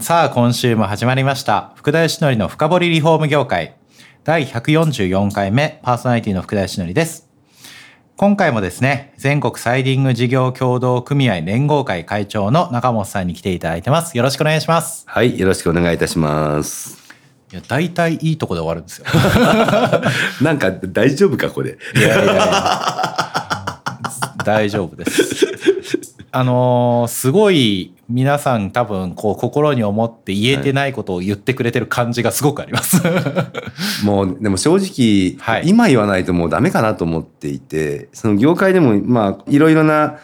さあ今週も始まりました。福田義則の深掘りリフォーム業界。第144回目パーソナリティの福田義則です。今回もですね全国サイディング事業協同組合連合会会長の中本さんに来ていただいてます。よろしくお願いします。はい、よろしくお願いいたします。いや大体いいとこで終わるんですよ。なんか大丈夫かこれ。いやいやいや。大丈夫です。あのーすごい皆さん多分こう心に思って言えてないことを言ってくれてる感じがすごくあります。もうでも正直、はい今言わないともうダメかなと思っていて、その業界でもまあいろいろな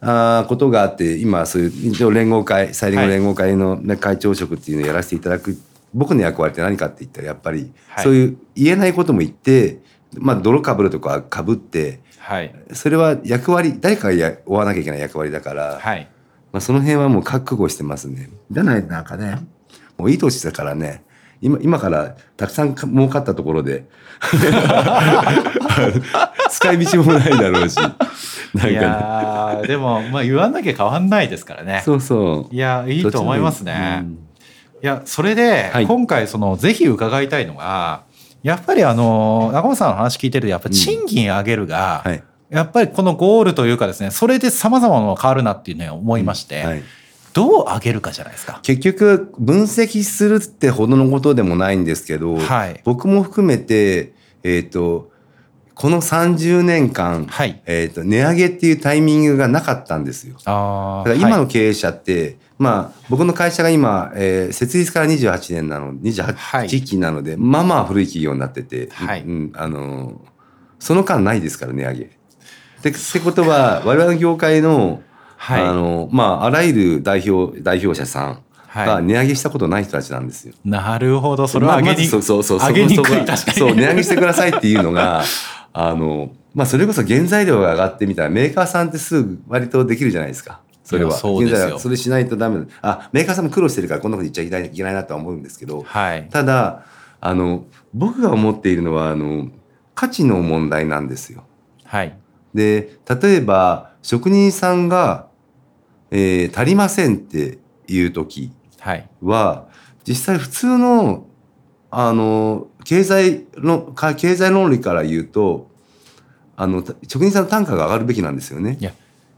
あーことがあって今そういう一応連合会サイディング連合会の、ね会長職っていうのをやらせていただく僕の役割って何かって言ったらやっぱり、はいそういう言えないことも言って、まあ泥かぶるとかかぶって。はい。それは役割誰かがや追わなきゃいけない役割だから、はい。まあ、その辺はもう覚悟してますね。じゃないなんかね、もういい年だからね、今今からたくさんか儲かったところで、使い道もないだろうし、なんかいね、やーでも、まあ言わなきゃ変わんないですからね。そうそう。いや、いいと思いますね。うんいや、それで、はい今回、その、ぜひ伺いたいのが、やっぱりあの、中本さんの話聞いてると、やっぱり賃金上げるが、はい。やっぱりこのゴールというかですね、それで様々なものが変わるなっていうね、思いまして、はい、どう上げるかじゃないですか？結局分析するってほどのことでもないんですけど、はい僕も含めて、えっ、と、この30年間、はいえっ、と、値上げっていうタイミングがなかったんですよ。あだから今はいの経営者って、まあ、僕の会社が今、えー設立から28年なの、はい28期なので、まあまあ古い企業になってて、はいうん、あのーその間ないですから、値上げ。でってことは、我々の業界の、はいあのまあ、あらゆる代表、代表者さんがはい値上げしたことない人たちなんですよ。なるほど、それは上げに、そうそうそう上げにくい、確。そう、値上げしてくださいっていうのが、あの、まあ、それこそ原材料が上がってみたら、メーカーさんってすぐ割とできるじゃないですか。それは。そうでそれしないとダメだ。あ、メーカーさんも苦労してるからこんなこと言っちゃいけないいけないなとは思うんですけど、はい。ただ、あの、僕が思っているのは、あの、価値の問題なんですよ。はい。で、例えば、職人さんが、えー足りませんっていう時、はい。は実際普通のあの経済のか経済論理から言うとあのた職人さんの単価が上がるべきなんですよねい。や、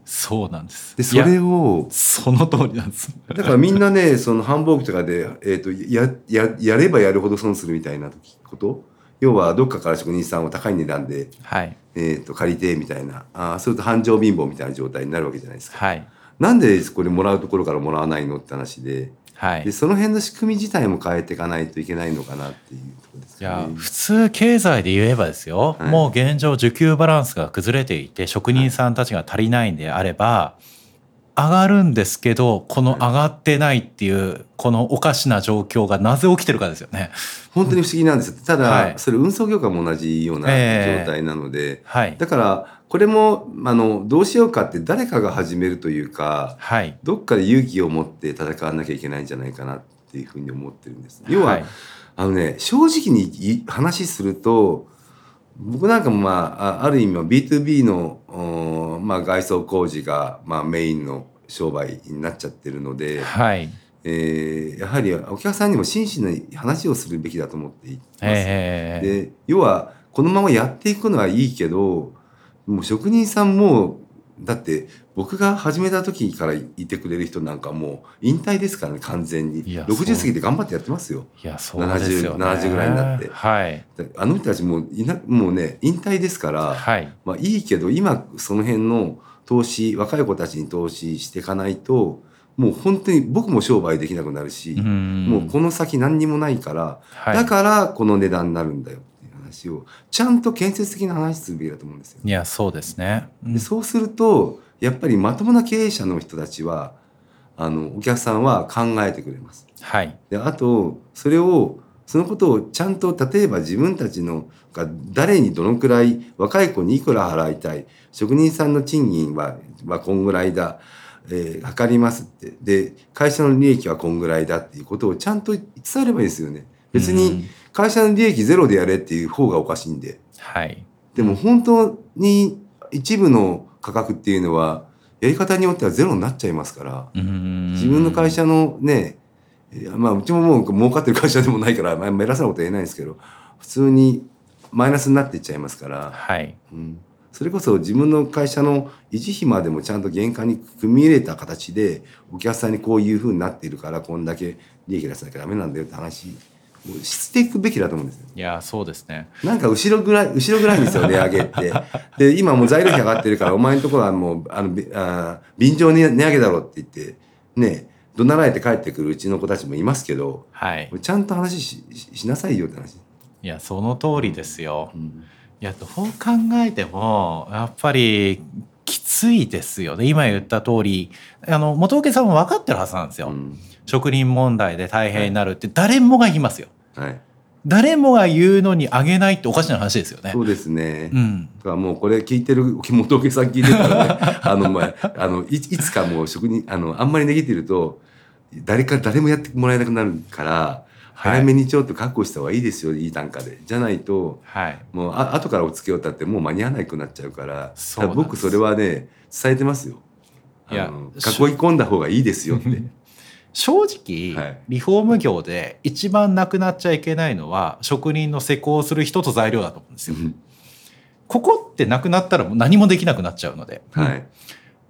そうなんです。でそれをその通りなんです。だからみんなねその繁忙期とかで、えー、とやややればやるほど損するみたいなこと？要はどっかから職人さんを高い値段で、はい。えー、と借りてみたいなあーそうすると繁盛貧乏みたいな状態になるわけじゃないですか。はい。なんでこれもらうところからもらわないのって話で。はい。でその辺の仕組み自体も変えていかないといけないのかなっていうところですいや。普通経済で言えばですよ、はいもう現状需給バランスが崩れていて職人さんたちが足りないんであれば上がるんですけどこの上がってないっていうこのおかしな状況がなぜ起きてるかですよね。本当に不思議なんですよ。ただ、はいそれ運送業界も同じようなええ状態なので、はい。だからこれもあのどうしようかって誰かが始めるというかはい。どっかで勇気を持って戦わなきゃいけないんじゃないかなっていうふうに思ってるんです。要は、はいあのね正直にい話すると僕なんかもまああある意味は B2B の、おまあ、外装工事が、まあ、メインの商売になっちゃってるので、はい。えーやはりお客さんにも真摯な話をするべきだと思っています。ええで要はこのままやっていくのはいいけどもう職人さんもだって僕が始めた時からいてくれる人なんかもう引退ですからね完全に。いやそう60過ぎて頑張ってやってますよ。いやそうですよね。70 70ぐらいになって。はい。であの人たちもういなもうね引退ですから、はい。まあ、いいけど今その辺の投資若い子たちに投資していかないともう本当に僕も商売できなくなるし、うん。もうこの先何にもないから、はい。だからこの値段になるんだよ話をちゃんと建設的な話するべきだと思うんですよ。いやそうですね。うんでそうするとやっぱりまともな経営者の人たちはあのお客さんは考えてくれます。はい。であとそれをそのことをちゃんと例えば自分たちのが誰にどのくらい若い子にいくら払いたい職人さんの賃金ははこんぐらいだ、えー測りますってで会社の利益はこんぐらいだっていうことをちゃんと伝えればいいですよね。別うんに会社の利益ゼロでやれっていう方がおかしいんで。はい。でも本当に一部の価格っていうのはやり方によってはゼロになっちゃいますから。自分の会社のね、まあうちももう儲かってる会社でもないから、まあ、偉そうなことは言えないんですけど、普通にマイナスになっていっちゃいますから、はい。うん、それこそ自分の会社の維持費までもちゃんと原価に組み入れた形で、お客さんにこういう風になっているから、こんだけ利益出さなきゃダメなんだよって話をしていくべきだと思うんですよ。いや、そうですね。なんか後ろぐらい、後ろぐらいんですよ、値上げって。で、今もう材料費上がってるから、お前のところはもう、あの、びあー便乗に値上げだろって言って、ね、怒鳴られて帰ってくるうちの子たちもいますけど、はい。ちゃんと話しししなさいよって話。いや、その通りですよ。うんいや、どう考えても、やっぱり、きついですよね。今言った通り、あの、元請さんも分かってるはずなんですよ。うん職人問題で大変になるって誰もが言いますよ。はい。誰もが言うのにあげないっておかしな話ですよねそ。うですね。うん。だからもうこれ聞いてる元請さん聞いてたらね、あの、まあ、あの、いいつかもう職人、あの、あんまり値切ってると、誰か、誰もやってもらえなくなるから、はい早めにちょっと確保した方がいいですよ、いい単価で。じゃないと、はい。もうあ後からお付けようったってもう間に合わなくなっちゃうからそうなんです僕それはね伝えてますよ。いやあの囲い込んだ方がいいですよって。正直、はい。リフォーム業で一番なくなっちゃいけないのは職人の施工する人と材料だと思うんですよ。ここってなくなったらもう何もできなくなっちゃうので。はい。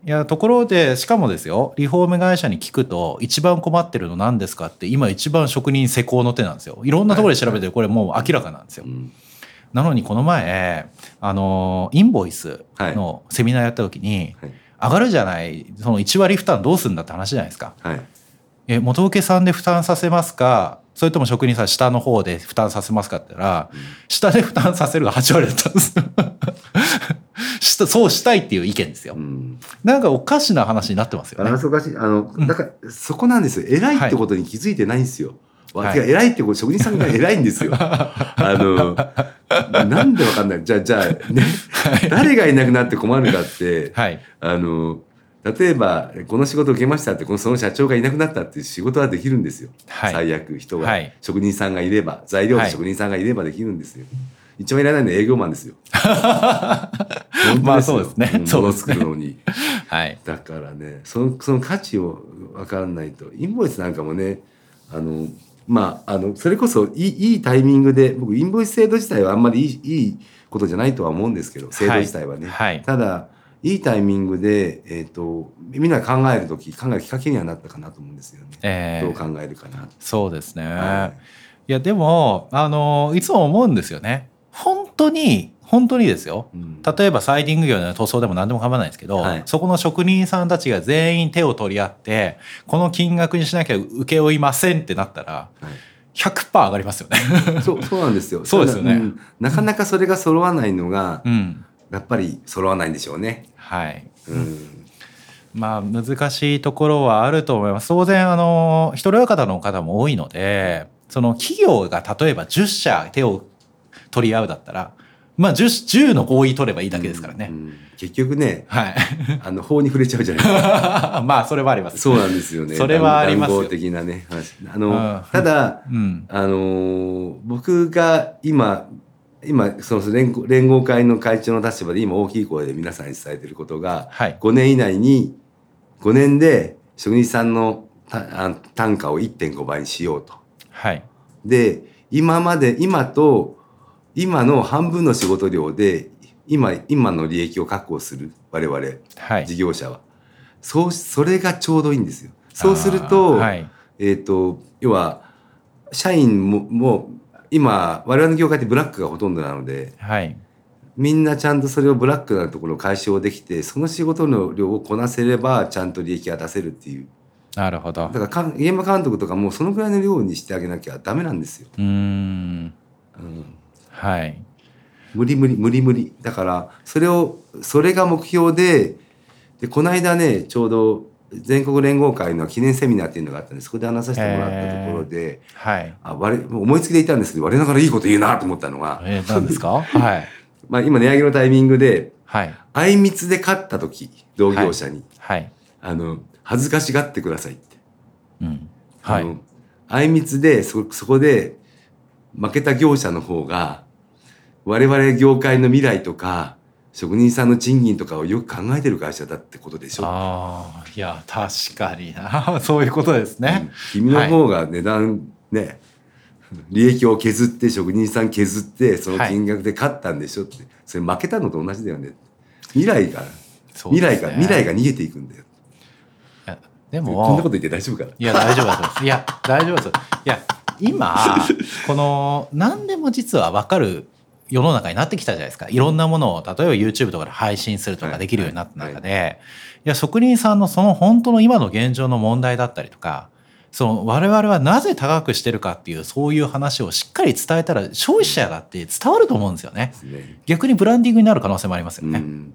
いやところでしかもですよリフォーム会社に聞くと一番困ってるの何ですかって今一番職人施工の手なんですよ。いろんなところで調べてこれもう明らかなんですよ、うん。なのにこの前あのインボイスのセミナーやった時に、はい。上がるじゃないその1割負担どうするんだって話じゃないですか。はい。え元請けさんで負担させますかそれとも職人さん下の方で負担させますか？って言ったら、下で負担させるが8割だったんです そうしたいっていう意見ですよ、うん。なんかおかしな話になってますよねおかしい。あの、だから、そこなんですよ。偉いってことに気づいてないんですよ。わはい偉いってこと、職人さんが偉いんですよ。あの、なんでわかんない。じゃあ、じゃあ、ね、誰がいなくなって困るかって、はいあの、例えば、この仕事を受けましたって、このその社長がいなくなったっていう仕事はできるんですよ。はい。最悪、人が、はい。職人さんがいれば、材料とはい。職人さんがいればできるんですよ。一番いらないのは営業マンですよ。まあそうですね。うですね。作るのに。はい。だからねそのその価値を分からないとインボイスなんかもねあのまああのそれこそいいいいタイミングで僕インボイス制度自体はあんまりいいいいことじゃないとは思うんですけど制度自体はね、はい。ただいいタイミングで、えー、とみんなが考える時考えるきっかけにはなったかなと思うんですよね、えーどう考えるかなそうですね、、はい。やでもあのいつも思うんですよね。本当に本当にですよ。うん。例えばサイディング業の塗装でも何でも構わないですけど、はい。そこの職人さんたちが全員手を取り合ってこの金額にしなきゃ請け負いませんってなったらはい。100%上がりますよね。そうそうなんですよ。そうですよね。ただん。なかなかそれが揃わないのが、うんやっぱり揃わないんでしょうね、はいうんまあ難しいところはあると思います。当然あの一人親方の方も多いのでその企業が例えば10社手を取り合うだったらまあ 10, 10の合意取ればいいだけですからね。うん結局ねはい。あの法に触れちゃうじゃないですか まあそれはあります。そうなんですよねそれはありますよ的なね話あの、うんただうん。あのー僕が今今その連合連合会の会長の立場で今大きい声で皆さんに伝えてることが、はい5年以内に5年で職人さんのたあ単価を1.5倍にしようと。はい。で今まで今と今の半分の仕事量で今今の利益を確保する我々はい。事業者は、そうそれがちょうどいいんですよ。そうすると,、はい。えー、と要は社員もも今我々の業界ってブラックがほとんどなのではい。みんなちゃんとそれをブラックなところを解消できてその仕事の量をこなせればちゃんと利益が出せるっていうなるほどだ。から現場監督とかもそのぐらいの量にしてあげなきゃダメなんですよ。うーん。うんはい。無理無理無理無理だからそれをそれが目標ででこの間ねちょうど全国連合会の記念セミナーっていうのがあったんでそこで話させてもらったところで、はい。あ我思いつきでいたんですけど我ながらいいこと言うなと思ったのが、えー、何ですか？はい。まあ、今値上げのタイミングではい。あいみつで勝った時同業者に、はい。あの恥ずかしがってくださいって。うん。はい。あのあいみつでそそこで負けた業者の方が我々業界の未来とか職人さんの賃金とかをよく考えてる会社だってことでしょ。ああ、いや、確かにな。そういうことですうんね。君の方が値段ね、利益を削って職人さん削ってその金額で勝ったんでしょって、それ負けたのと同じだよね。未来が、ね未来が未来が逃げていくんだよ。でこんなもこと、言って大丈夫かな？いや、大丈夫だと思います。いや、大丈夫だと思います。いや、今、この、何でも実は分かる世の中になってきたじゃないですか。いろんなものを、例えば YouTube とかで配信するとかできるようになった中で、いや、職人さんのその本当の今の現状の問題だったりとか、その我々はなぜ高くしてるかっていうそういう話をしっかり伝えたら消費者だって伝わると思うんですよねね。逆にブランディングになる可能性もありますよね。うん、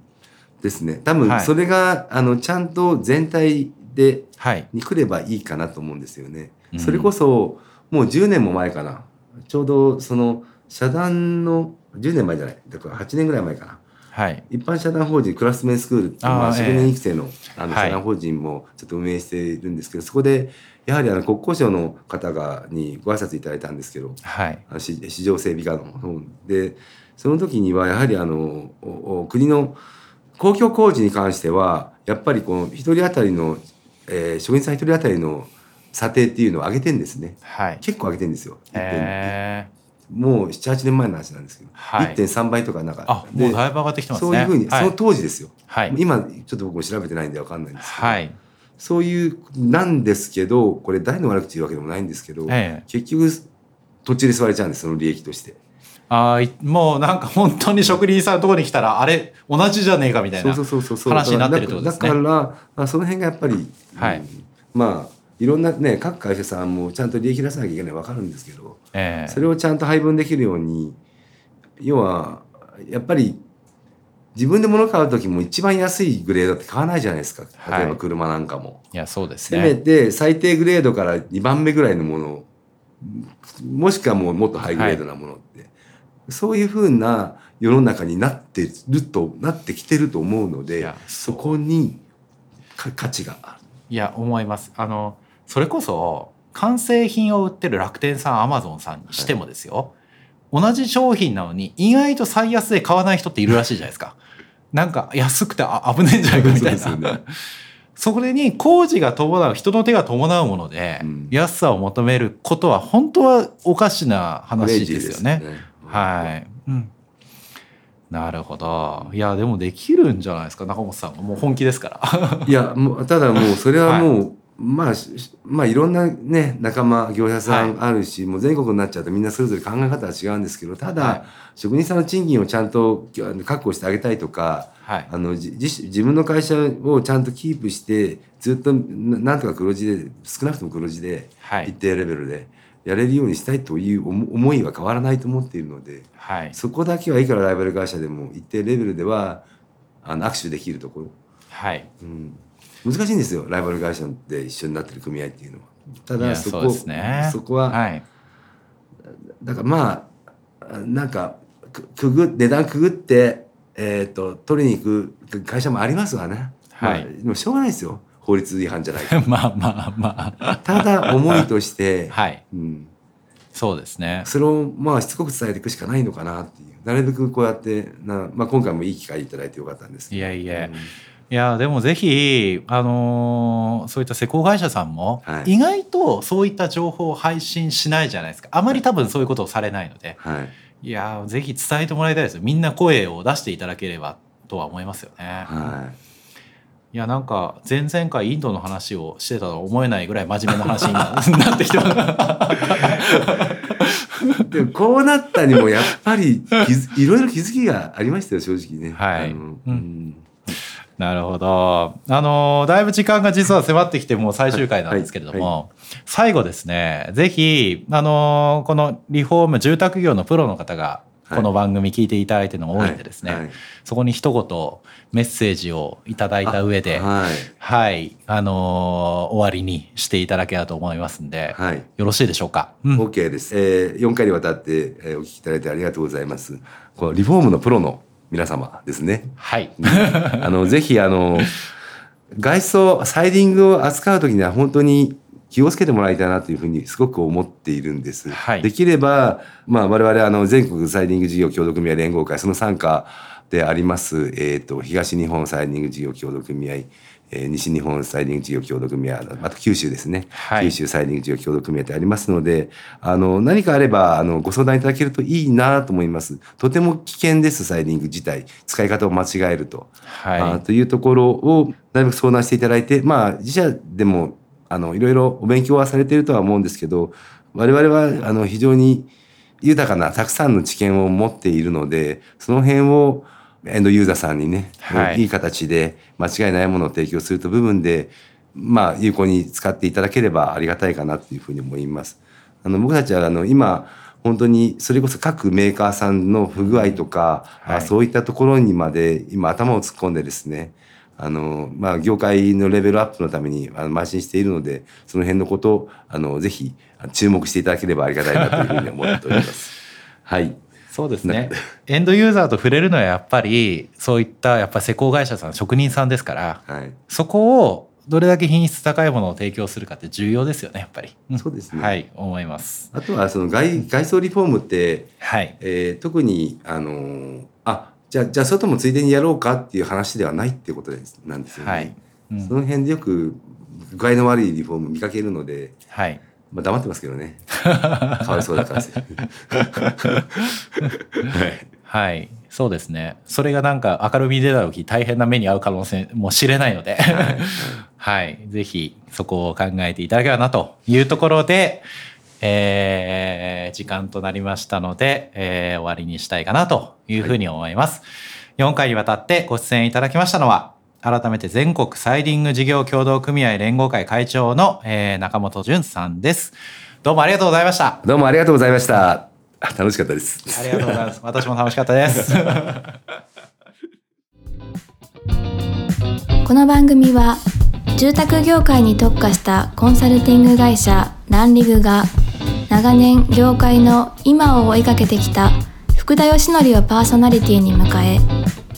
ですね。多分はいそれが、あのちゃんと全体ではい。に来ればいいかなと思うんですよね。うんそれこそもう10年も前かな。ちょうどその社団の10年前じゃない。だから8年ぐらい前かな。はい。一般社団法人クラスメンスクールっていうまあ、職人育成のあのはい社団法人もちょっと運営しているんですけど、そこでやはりあの国交省の方がにご挨拶いただいたんですけど、はい。あの市市場整備課の方でその時にはやはりあのおお国の公共工事に関してはやっぱりこの一人当たりの、えー職員さん一人当たりの査定っていうのを上げてんですねはい。結構上げてんですよ。1.2へーもう78年前の話なんですけど、はい1.3倍とかなんかあ、もうだいぶ上がってきてますね。そういうふうに、はいその当時ですよ。はい。今ちょっと僕も調べてないんでわかんないんですけど、はい。そういうなんですけどこれ誰の悪口言うわけでもないんですけど、ええ結局途中で吸われちゃうんですその利益として。あもうなんか本当に職人さんのところに来たら、あれ、同じじゃねえかみたいなそうそうそうそうそう話になってるってことですね。だからだからあその辺がやっぱり、はいうんまあいろんなね各会社さんもちゃんと利益出さなきゃいけないわかるんですけどええそれをちゃんと配分できるように要はやっぱり自分で物買う時も一番安いグレードって買わないじゃないですか例えばはい車なんかも。いや、そうですせめね。て最低グレードから2番目ぐらいのものもしくはもうもっとハイグレードなものって、そういうふうな世の中になってるとなってきてると思うのでそこにか価値がある。いや、思います。あの、それこそ、完成品を売ってる楽天さん、アマゾンさんにしてもですよ、同じ商品なのに、意外と最安で買わない人っているらしいじゃないですか。なんか、安くてあ危ねえんじゃないかみたいな。そねそれに工事が伴う、人の手が伴うもので、うん安さを求めることは、本当はおかしな話ですよね。はい。うん。なるほど。いや、でもできるんじゃないですか、中本さんが。もう本気ですから。いやもうただもうそれはもう、まあしまあいろんなね仲間業者さんあるし、もう全国になっちゃうとみんなそれぞれ考え方は違うんですけどただ、はい職人さんの賃金をちゃんと確保してあげたいとかはい。あのじ自自分の会社をちゃんとキープしてずっとななんとか黒字で少なくとも黒字ではい一定レベルでやれるようにしたいという思思いは変わらないと思っているのではい。そこだけはいくらライバル会社でも一定レベルではあの握手できるところ、はい。うん、難しいんですよライバル会社で一緒になってる組合っていうのは。ただそこそね。そこは、はい。だからまあなんかくくぐ値段くぐって、えー、と取りに行く会社もありますわね。はいまあでもしょうがないですよ法律違反じゃないか まあまあまあ。ただ思いとして、はい。うん、そうですね。それをまあしつこく伝えていくしかないのかなっていうなるべくこうやってな、まあ、今回もいい機会いただいてよかったんですいやいやうんいや、でもぜひ、あのーそういった施工会社さんも、はい意外とそういった情報を配信しないじゃないですか。あまり多分そういうことをされないので。はいいや、ぜひ伝えてもらいたいですよ。みんな声を出していただければとは思いますよね。はいや、なんか、前々回インドの話をしてたとは思えないぐらい真面目な話にななってきてます。い、でもこうなったにもやっぱりいろいろ気づきがありましたよ正直ね。はいううんんなるほど。あのーだいぶ時間が実は迫ってきてもう最終回なんですけれども、はい最後ですね、ぜひ、あのーこのリフォーム住宅業のプロの方が、この番組聞いていただいてるのが多いんでですね、はい。はいそこに一言メッセージをいただいた上で、はい。はい、あのー終わりにしていただければと思いますんで、はい。よろしいでしょうか？うん。OK です、えー、4回にわたって、えーお聞きいただいてありがとうございます。このリフォームのプロの皆様ですねはい。あの ぜひあの外装サイディングを扱う時には本当に気をつけてもらいたいなというふうにすごく思っているんです。はいできれば、まあ、我々あの全国サイディング事業協同組合連合会その傘下であります、えー、と東日本サイディング事業協同組合、えー西日本サイディング事業協同組合また九州ですね、はい九州サイディング事業協同組合ってありますのであの何かあればあのご相談いただけるといいなと思います。とても危険ですサイディング自体使い方を間違えると。はいというところをなるべく相談していただいてまあ自社でもあのいろいろお勉強はされているとは思うんですけど我々はあの非常に豊かなたくさんの知見を持っているのでその辺をエンドユーザーさんにね、はいい、い形で間違いないものを提供すると部分でまあ有効に使っていただければありがたいかなというふうに思います。あの僕たちはあの今本当にそれこそ各メーカーさんの不具合とか、はいあそういったところにまで今頭を突っ込んでですねあの、まあ、業界のレベルアップのためにあの邁進しているのでその辺のことをあのぜひ注目していただければありがたいなというふうに思っております。はいそうですね。エンドユーザーと触れるのはやっぱり、そういったやっぱ施工会社さん、職人さんですから、はいそこをどれだけ品質高いものを提供するかって重要ですよね、やっぱり。んそうですねはい、思います。あとはその外外装リフォームってはい。えー特にあのーあじゃあじゃあ外もついでにやろうかっていう話ではないっていうことですなんですよね。はい。うんその辺でよく具合の悪いリフォーム見かけるので、はい。まあ、黙ってますけどね かわいそうだからですはいはい。そうですね。それがなんか明るみに出た時大変な目に遭う可能性も知れないので、はい。ぜひそこを考えていただければなというところで、えー時間となりましたので、えー終わりにしたいかなというふうに思います。4回にわたってご出演いただきましたのは、改めて全国サイディング事業協同組合連合会会長の、えー中本淳さんです。どうもありがとうございました。どうもありがとうございましたあ楽しかったですありがとうございます。私も楽しかったです。この番組は住宅業界に特化したコンサルティング会社ランリグが長年業界の今を追いかけてきた福田義則をパーソナリティに迎え